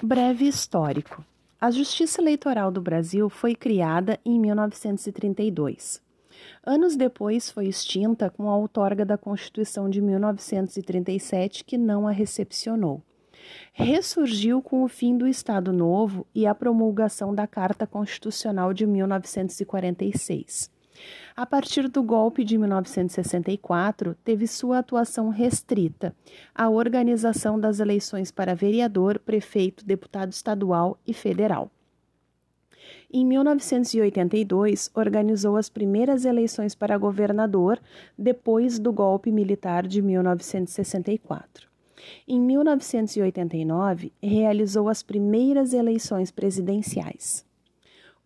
Breve histórico. A Justiça Eleitoral do Brasil foi criada em 1932. Anos depois foi extinta com a outorga da Constituição de 1937, que não a recepcionou. Ressurgiu com o fim do Estado Novo e a promulgação da Carta Constitucional de 1946. A partir do golpe de 1964, teve sua atuação restrita à organização das eleições para vereador, prefeito, deputado estadual e federal. Em 1982, organizou as primeiras eleições para governador depois do golpe militar de 1964. Em 1989, realizou as primeiras eleições presidenciais.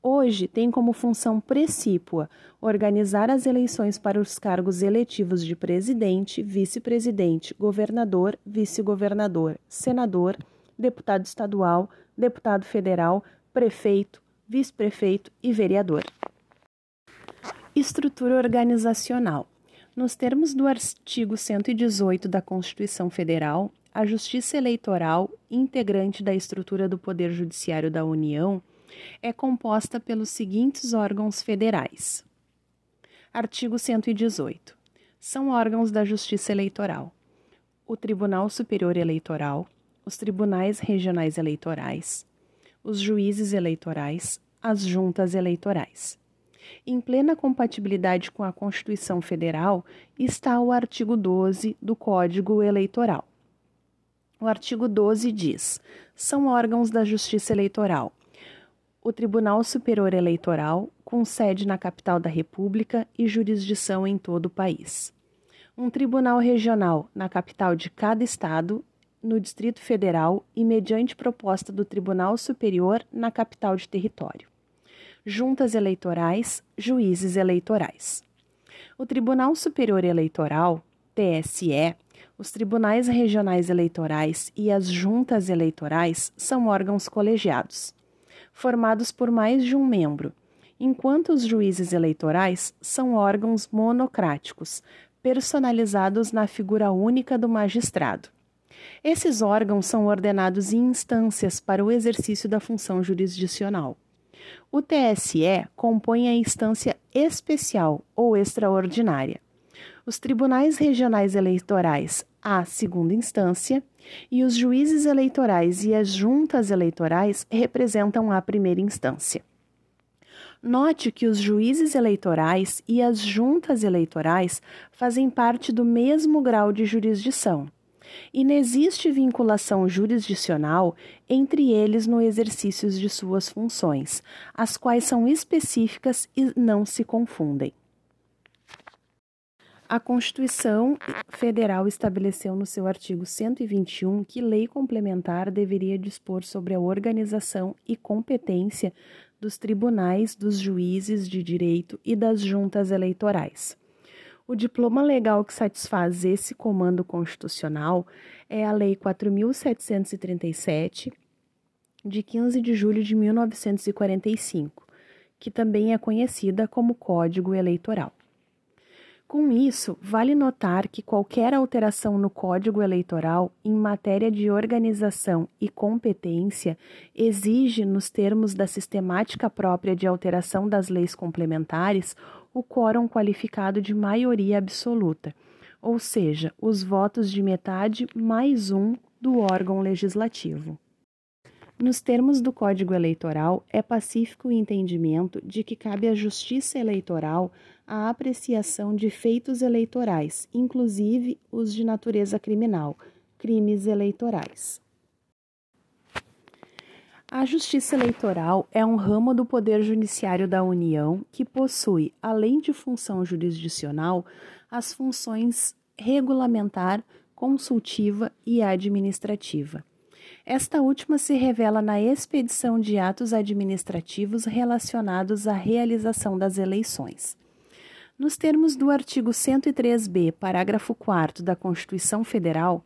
Hoje tem como função precípua organizar as eleições para os cargos eletivos de presidente, vice-presidente, governador, vice-governador, senador, deputado estadual, deputado federal, prefeito, vice-prefeito e vereador. Estrutura organizacional. Nos termos do artigo 118 da Constituição Federal, a Justiça Eleitoral, integrante da estrutura do Poder Judiciário da União, é composta pelos seguintes órgãos federais. Artigo 118. São órgãos da Justiça Eleitoral: o Tribunal Superior Eleitoral, os tribunais regionais eleitorais, os juízes eleitorais, as juntas eleitorais. Em plena compatibilidade com a Constituição Federal está o artigo 12 do Código Eleitoral. O artigo 12 diz: são órgãos da Justiça Eleitoral o Tribunal Superior Eleitoral, com sede na capital da República e jurisdição em todo o país. Um tribunal regional na capital de cada estado, no Distrito Federal e mediante proposta do Tribunal Superior na capital de território. Juntas eleitorais, juízes eleitorais. O Tribunal Superior Eleitoral, TSE, os tribunais regionais eleitorais e as juntas eleitorais são órgãos colegiados formados por mais de um membro, enquanto os juízes eleitorais são órgãos monocráticos, personalizados na figura única do magistrado. Esses órgãos são ordenados em instâncias para o exercício da função jurisdicional. O TSE compõe a instância especial ou extraordinária. Os tribunais regionais eleitorais, a segunda instância, e os juízes eleitorais e as juntas eleitorais representam a primeira instância. Note que os juízes eleitorais e as juntas eleitorais fazem parte do mesmo grau de jurisdição. E não existe vinculação jurisdicional entre eles no exercício de suas funções, as quais são específicas e não se confundem. A Constituição Federal estabeleceu no seu artigo 121 que lei complementar deveria dispor sobre a organização e competência dos tribunais, dos juízes de direito e das juntas eleitorais. O diploma legal que satisfaz esse comando constitucional é a Lei 4737, de 15 de julho de 1945, que também é conhecida como Código Eleitoral. Com isso, vale notar que qualquer alteração no Código Eleitoral em matéria de organização e competência exige, nos termos da sistemática própria de alteração das leis complementares, o quórum qualificado de maioria absoluta, ou seja, os votos de metade mais um do órgão legislativo. Nos termos do Código Eleitoral, é pacífico o entendimento de que cabe à Justiça Eleitoral a apreciação de feitos eleitorais, inclusive os de natureza criminal, crimes eleitorais. A Justiça Eleitoral é um ramo do Poder Judiciário da União que possui, além de função jurisdicional, as funções regulamentar, consultiva e administrativa. Esta última se revela na expedição de atos administrativos relacionados à realização das eleições. Nos termos do artigo 103b, parágrafo 4 da Constituição Federal,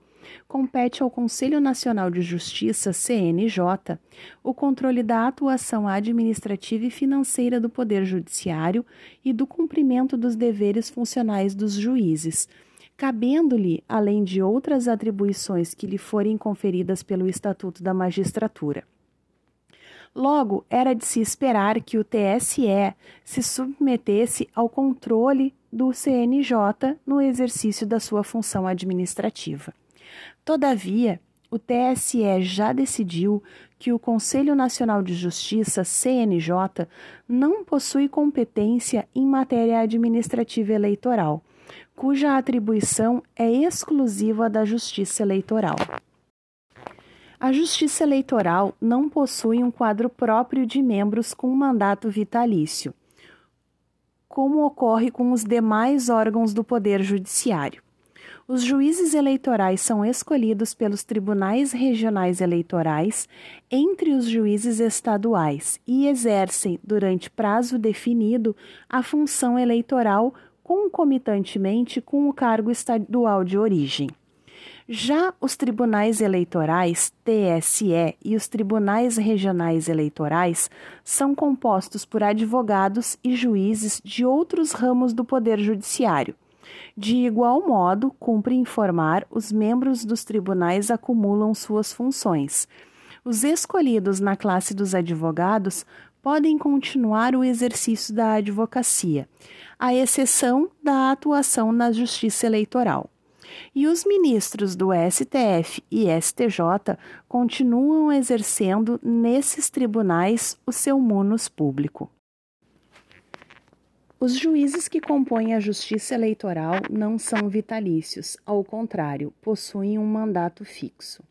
compete ao Conselho Nacional de Justiça, CNJ, o controle da atuação administrativa e financeira do Poder Judiciário e do cumprimento dos deveres funcionais dos juízes, cabendo-lhe, além de outras atribuições que lhe forem conferidas pelo Estatuto da Magistratura. Logo, era de se esperar que o TSE se submetesse ao controle do CNJ no exercício da sua função administrativa. Todavia, o TSE já decidiu que o Conselho Nacional de Justiça, CNJ, não possui competência em matéria administrativa eleitoral, cuja atribuição é exclusiva da Justiça Eleitoral. A Justiça Eleitoral não possui um quadro próprio de membros com mandato vitalício, como ocorre com os demais órgãos do Poder Judiciário. Os juízes eleitorais são escolhidos pelos tribunais regionais eleitorais entre os juízes estaduais e exercem, durante prazo definido, a função eleitoral concomitantemente com o cargo estadual de origem. Já os tribunais eleitorais, TSE, e os tribunais regionais eleitorais são compostos por advogados e juízes de outros ramos do Poder Judiciário de igual modo, cumpre informar, os membros dos tribunais acumulam suas funções. Os escolhidos na classe dos advogados podem continuar o exercício da advocacia, à exceção da atuação na justiça eleitoral. E os ministros do STF e STJ continuam exercendo nesses tribunais o seu munus público. Os juízes que compõem a Justiça Eleitoral não são vitalícios, ao contrário, possuem um mandato fixo.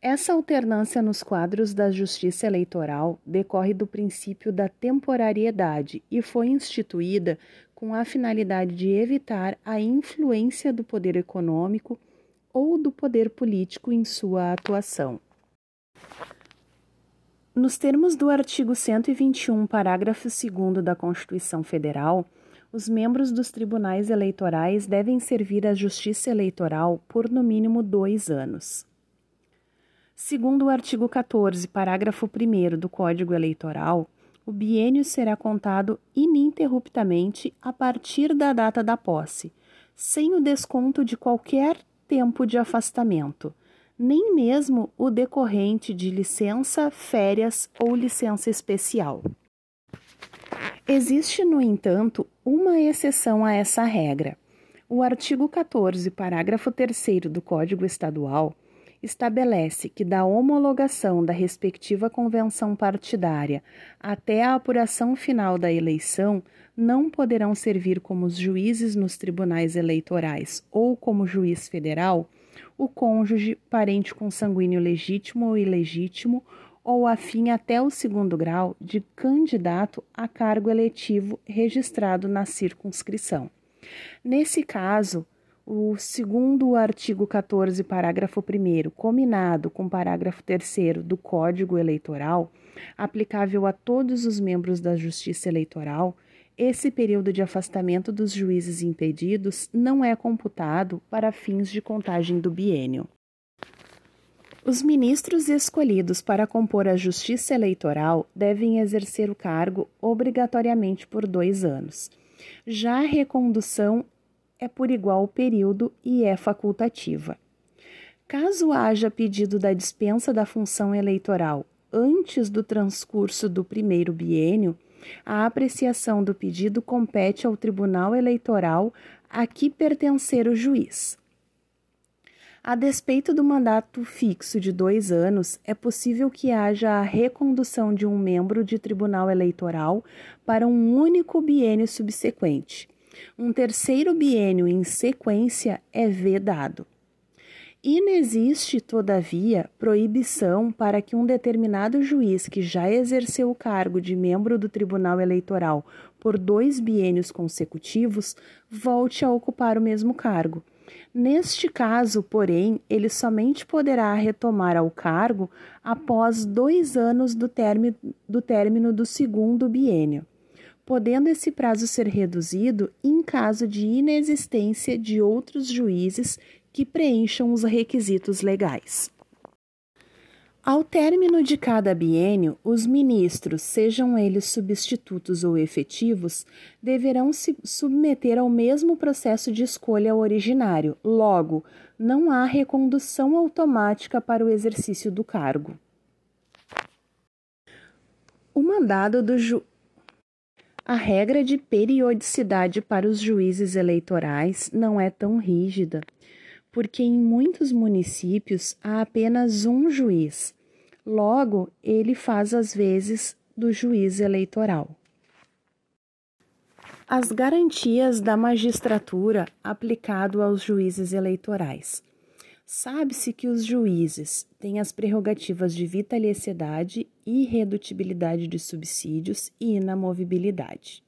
Essa alternância nos quadros da Justiça Eleitoral decorre do princípio da temporariedade e foi instituída com a finalidade de evitar a influência do poder econômico ou do poder político em sua atuação. Nos termos do artigo 121, parágrafo 2 da Constituição Federal, os membros dos tribunais eleitorais devem servir à Justiça Eleitoral por no mínimo dois anos. Segundo o artigo 14, parágrafo 1 do Código Eleitoral, o biênio será contado ininterruptamente a partir da data da posse, sem o desconto de qualquer tempo de afastamento nem mesmo o decorrente de licença, férias ou licença especial. Existe, no entanto, uma exceção a essa regra. O artigo 14, parágrafo 3 do Código Estadual estabelece que da homologação da respectiva convenção partidária até a apuração final da eleição não poderão servir como juízes nos tribunais eleitorais ou como juiz federal o cônjuge, parente consanguíneo legítimo ou ilegítimo, ou afim até o segundo grau de candidato a cargo eletivo registrado na circunscrição. Nesse caso, o segundo artigo 14, parágrafo 1, combinado com o parágrafo 3 do Código Eleitoral, aplicável a todos os membros da Justiça Eleitoral, esse período de afastamento dos juízes impedidos não é computado para fins de contagem do biênio. Os ministros escolhidos para compor a Justiça Eleitoral devem exercer o cargo obrigatoriamente por dois anos. Já a recondução é por igual período e é facultativa. Caso haja pedido da dispensa da função eleitoral antes do transcurso do primeiro biênio, a apreciação do pedido compete ao Tribunal Eleitoral a que pertencer o juiz. A despeito do mandato fixo de dois anos, é possível que haja a recondução de um membro de tribunal eleitoral para um único biênio subsequente. Um terceiro biênio em sequência é vedado. Inexiste, todavia, proibição para que um determinado juiz que já exerceu o cargo de membro do Tribunal Eleitoral por dois biênios consecutivos volte a ocupar o mesmo cargo. Neste caso, porém, ele somente poderá retomar ao cargo após dois anos do, término do, término do segundo biênio, podendo esse prazo ser reduzido em caso de inexistência de outros juízes que preencham os requisitos legais. Ao término de cada biênio, os ministros, sejam eles substitutos ou efetivos, deverão se submeter ao mesmo processo de escolha originário. Logo, não há recondução automática para o exercício do cargo. O mandado do ju... A regra de periodicidade para os juízes eleitorais não é tão rígida porque em muitos municípios há apenas um juiz. Logo, ele faz as vezes do juiz eleitoral. As garantias da magistratura aplicado aos juízes eleitorais. Sabe-se que os juízes têm as prerrogativas de vitaliciedade, irredutibilidade de subsídios e inamovibilidade.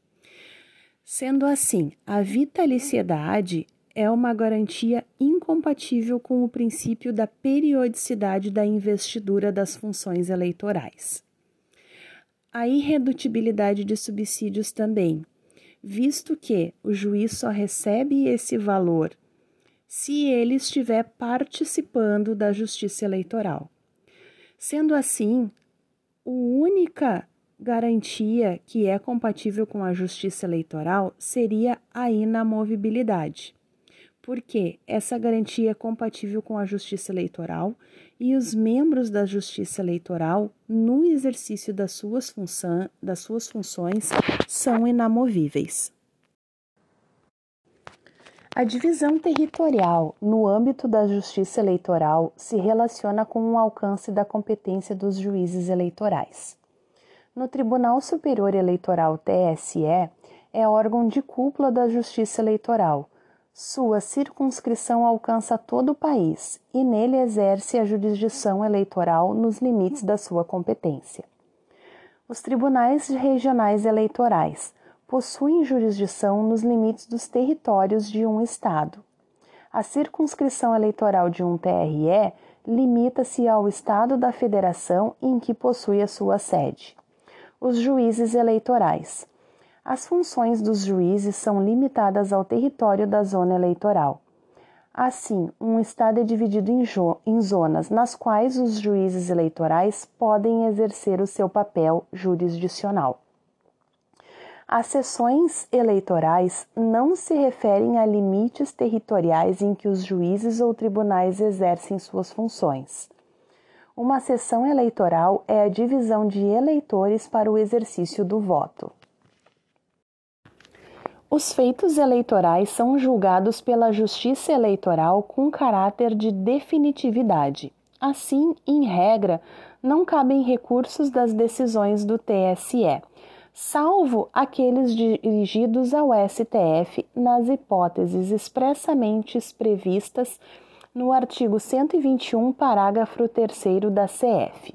Sendo assim, a vitaliciedade é uma garantia incompatível com o princípio da periodicidade da investidura das funções eleitorais. A irredutibilidade de subsídios também, visto que o juiz só recebe esse valor se ele estiver participando da justiça eleitoral. Sendo assim, a única garantia que é compatível com a justiça eleitoral seria a inamovibilidade porque essa garantia é compatível com a Justiça Eleitoral e os membros da Justiça Eleitoral, no exercício das suas, função, das suas funções, são inamovíveis. A divisão territorial no âmbito da Justiça Eleitoral se relaciona com o alcance da competência dos juízes eleitorais. No Tribunal Superior Eleitoral TSE, é órgão de cúpula da Justiça Eleitoral sua circunscrição alcança todo o país e nele exerce a jurisdição eleitoral nos limites da sua competência. Os tribunais regionais eleitorais possuem jurisdição nos limites dos territórios de um Estado. A circunscrição eleitoral de um TRE limita-se ao Estado da Federação em que possui a sua sede. Os juízes eleitorais as funções dos juízes são limitadas ao território da zona eleitoral. Assim, um Estado é dividido em, em, zonas nas quais os juízes eleitorais podem exercer o seu papel jurisdicional. As sessões eleitorais não se referem a limites territoriais em que os juízes ou tribunais exercem suas funções. Uma sessão eleitoral é a divisão de eleitores para o exercício do voto. Os feitos eleitorais são julgados pela Justiça Eleitoral com caráter de definitividade. Assim, em regra, não cabem recursos das decisões do TSE, salvo aqueles dirigidos ao STF nas hipóteses expressamente previstas no artigo 121, parágrafo 3 da CF.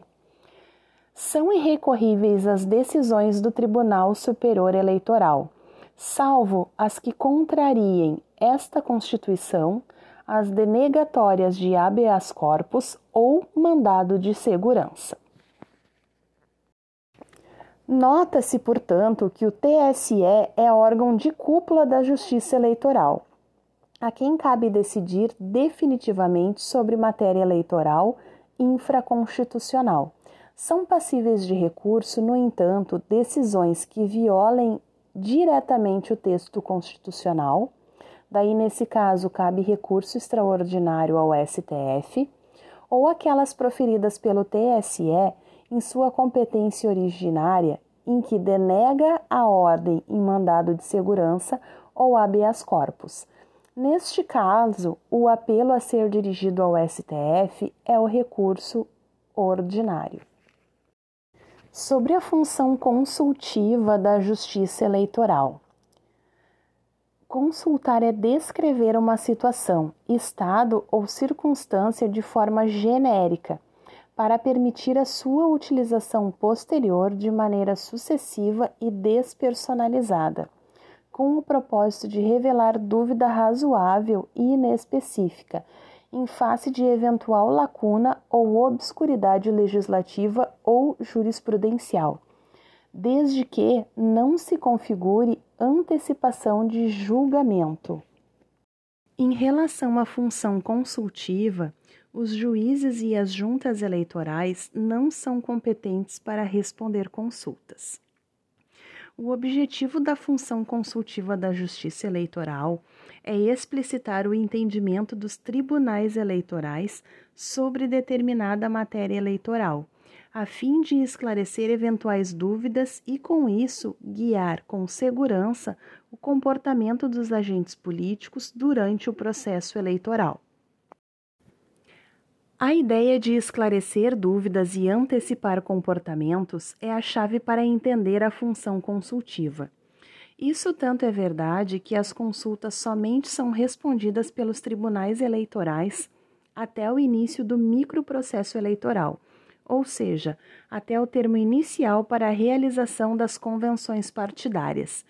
São irrecorríveis as decisões do Tribunal Superior Eleitoral salvo as que contrariem esta Constituição, as denegatórias de habeas corpus ou mandado de segurança. Nota-se, portanto, que o TSE é órgão de cúpula da Justiça Eleitoral, a quem cabe decidir definitivamente sobre matéria eleitoral infraconstitucional. São passíveis de recurso, no entanto, decisões que violem diretamente o texto constitucional. Daí, nesse caso, cabe recurso extraordinário ao STF, ou aquelas proferidas pelo TSE em sua competência originária, em que denega a ordem em mandado de segurança ou habeas corpus. Neste caso, o apelo a ser dirigido ao STF é o recurso ordinário sobre a função consultiva da Justiça Eleitoral. Consultar é descrever uma situação, estado ou circunstância de forma genérica, para permitir a sua utilização posterior de maneira sucessiva e despersonalizada, com o propósito de revelar dúvida razoável e inespecífica em face de eventual lacuna ou obscuridade legislativa ou jurisprudencial, desde que não se configure antecipação de julgamento. Em relação à função consultiva, os juízes e as juntas eleitorais não são competentes para responder consultas. O objetivo da função consultiva da Justiça Eleitoral é explicitar o entendimento dos tribunais eleitorais sobre determinada matéria eleitoral, a fim de esclarecer eventuais dúvidas e, com isso, guiar com segurança o comportamento dos agentes políticos durante o processo eleitoral. A ideia de esclarecer dúvidas e antecipar comportamentos é a chave para entender a função consultiva. Isso tanto é verdade que as consultas somente são respondidas pelos tribunais eleitorais até o início do microprocesso eleitoral, ou seja, até o termo inicial para a realização das convenções partidárias.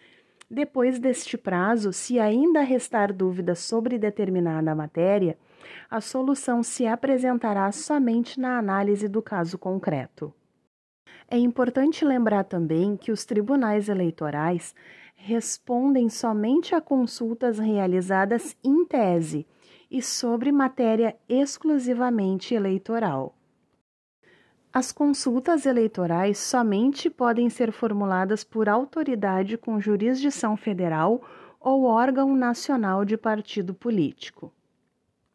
Depois deste prazo, se ainda restar dúvidas sobre determinada matéria, a solução se apresentará somente na análise do caso concreto. É importante lembrar também que os tribunais eleitorais respondem somente a consultas realizadas em tese e sobre matéria exclusivamente eleitoral. As consultas eleitorais somente podem ser formuladas por autoridade com jurisdição federal ou órgão nacional de partido político.